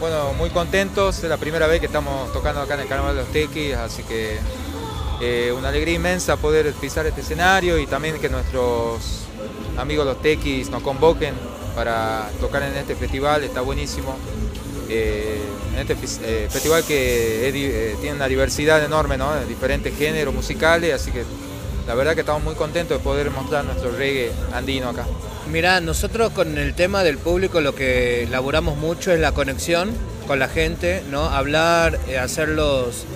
Bueno, muy contentos, es la primera vez que estamos tocando acá en el Carnaval de los Tequis, así que eh, una alegría inmensa poder pisar este escenario y también que nuestros amigos los Tequis nos convoquen para tocar en este festival, está buenísimo. Eh, en este eh, festival que tiene una diversidad enorme, ¿no? diferentes géneros musicales, así que la verdad que estamos muy contentos de poder mostrar nuestro reggae andino acá. Mirá, nosotros con el tema del público lo que elaboramos mucho es la conexión con la gente, ¿no? Hablar, eh, hacerlos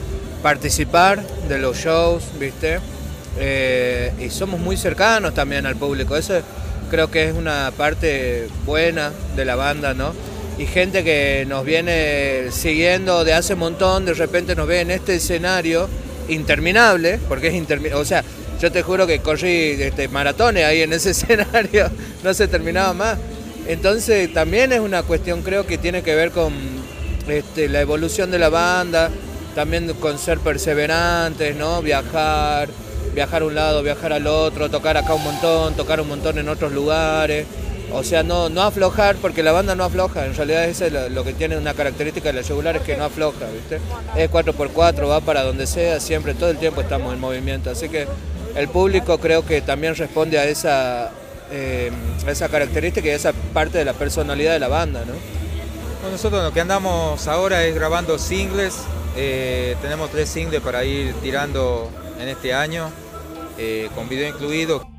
participar de los shows, ¿viste? Eh, y somos muy cercanos también al público. Eso creo que es una parte buena de la banda, ¿no? Y gente que nos viene siguiendo de hace un montón, de repente nos ve en este escenario interminable, porque es interminable, o sea, yo te juro que corrí este, maratones ahí en ese escenario, no se terminaba más. Entonces también es una cuestión creo que tiene que ver con este, la evolución de la banda, también con ser perseverantes, ¿no? Viajar, viajar a un lado, viajar al otro, tocar acá un montón, tocar un montón en otros lugares. O sea, no, no aflojar, porque la banda no afloja. En realidad eso es lo, que tiene una característica de la yugular, es que no afloja, ¿viste? Es 4x4, va para donde sea, siempre, todo el tiempo estamos en movimiento. Así que el público creo que también responde a esa, eh, esa característica y a esa parte de la personalidad de la banda. ¿no? Nosotros lo que andamos ahora es grabando singles, eh, tenemos tres singles para ir tirando en este año, eh, con video incluido.